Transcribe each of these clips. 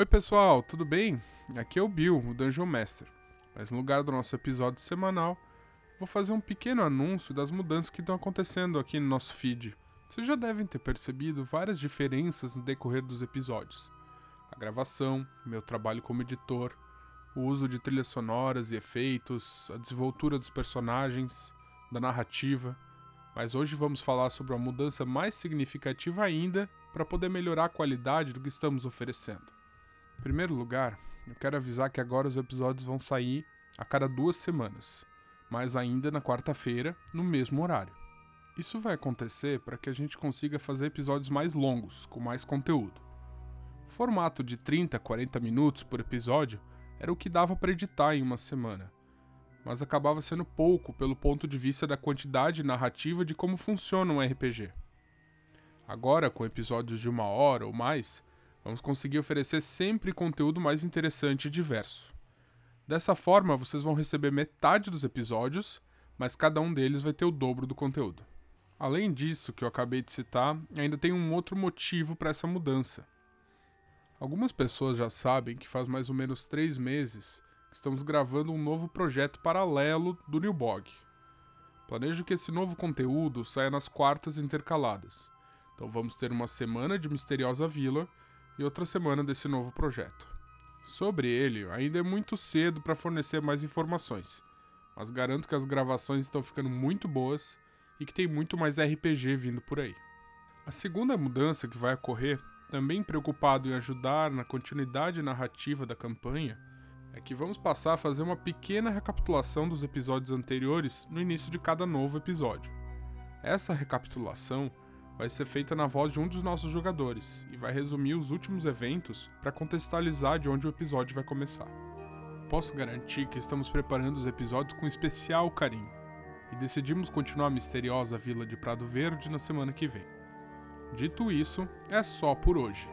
Oi pessoal, tudo bem? Aqui é o Bill, o Dungeon Master. Mas no lugar do nosso episódio semanal, vou fazer um pequeno anúncio das mudanças que estão acontecendo aqui no nosso feed. Vocês já devem ter percebido várias diferenças no decorrer dos episódios. A gravação, meu trabalho como editor, o uso de trilhas sonoras e efeitos, a desenvoltura dos personagens, da narrativa. Mas hoje vamos falar sobre uma mudança mais significativa ainda para poder melhorar a qualidade do que estamos oferecendo. Em primeiro lugar, eu quero avisar que agora os episódios vão sair a cada duas semanas, mas ainda na quarta-feira, no mesmo horário. Isso vai acontecer para que a gente consiga fazer episódios mais longos, com mais conteúdo. O formato de 30 a 40 minutos por episódio era o que dava para editar em uma semana, mas acabava sendo pouco pelo ponto de vista da quantidade narrativa de como funciona um RPG. Agora, com episódios de uma hora ou mais, Vamos conseguir oferecer sempre conteúdo mais interessante e diverso. Dessa forma, vocês vão receber metade dos episódios, mas cada um deles vai ter o dobro do conteúdo. Além disso, que eu acabei de citar, ainda tem um outro motivo para essa mudança. Algumas pessoas já sabem que faz mais ou menos três meses que estamos gravando um novo projeto paralelo do Newbog. Planejo que esse novo conteúdo saia nas quartas intercaladas. Então vamos ter uma semana de Misteriosa Vila e outra semana desse novo projeto. Sobre ele, ainda é muito cedo para fornecer mais informações, mas garanto que as gravações estão ficando muito boas e que tem muito mais RPG vindo por aí. A segunda mudança que vai ocorrer, também preocupado em ajudar na continuidade narrativa da campanha, é que vamos passar a fazer uma pequena recapitulação dos episódios anteriores no início de cada novo episódio. Essa recapitulação vai ser feita na voz de um dos nossos jogadores e vai resumir os últimos eventos para contextualizar de onde o episódio vai começar. Posso garantir que estamos preparando os episódios com especial carinho e decidimos continuar a misteriosa vila de Prado Verde na semana que vem. Dito isso, é só por hoje.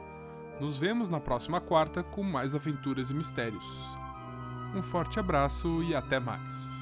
Nos vemos na próxima quarta com mais aventuras e mistérios. Um forte abraço e até mais.